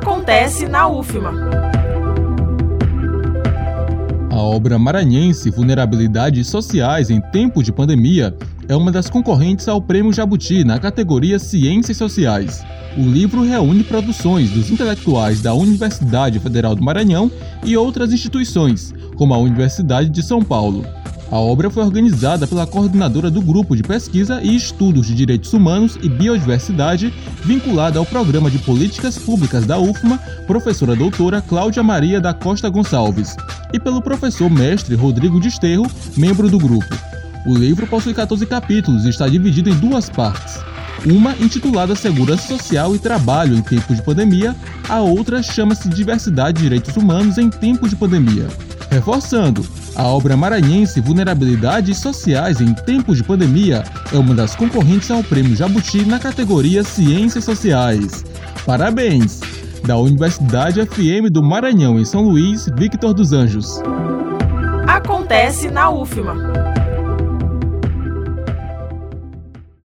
Acontece na UFMA. A obra maranhense Vulnerabilidades Sociais em Tempo de Pandemia é uma das concorrentes ao Prêmio Jabuti na categoria Ciências Sociais. O livro reúne produções dos intelectuais da Universidade Federal do Maranhão e outras instituições, como a Universidade de São Paulo. A obra foi organizada pela coordenadora do Grupo de Pesquisa e Estudos de Direitos Humanos e Biodiversidade, vinculada ao Programa de Políticas Públicas da UFMA, professora doutora Cláudia Maria da Costa Gonçalves, e pelo professor mestre Rodrigo Desterro, membro do grupo. O livro possui 14 capítulos e está dividido em duas partes. Uma intitulada Segurança Social e Trabalho em Tempos de Pandemia, a outra chama-se Diversidade e Direitos Humanos em Tempos de Pandemia. Reforçando, a obra maranhense Vulnerabilidades Sociais em Tempos de Pandemia é uma das concorrentes ao Prêmio Jabuti na categoria Ciências Sociais. Parabéns! Da Universidade FM do Maranhão, em São Luís, Victor dos Anjos. Acontece na UFMA.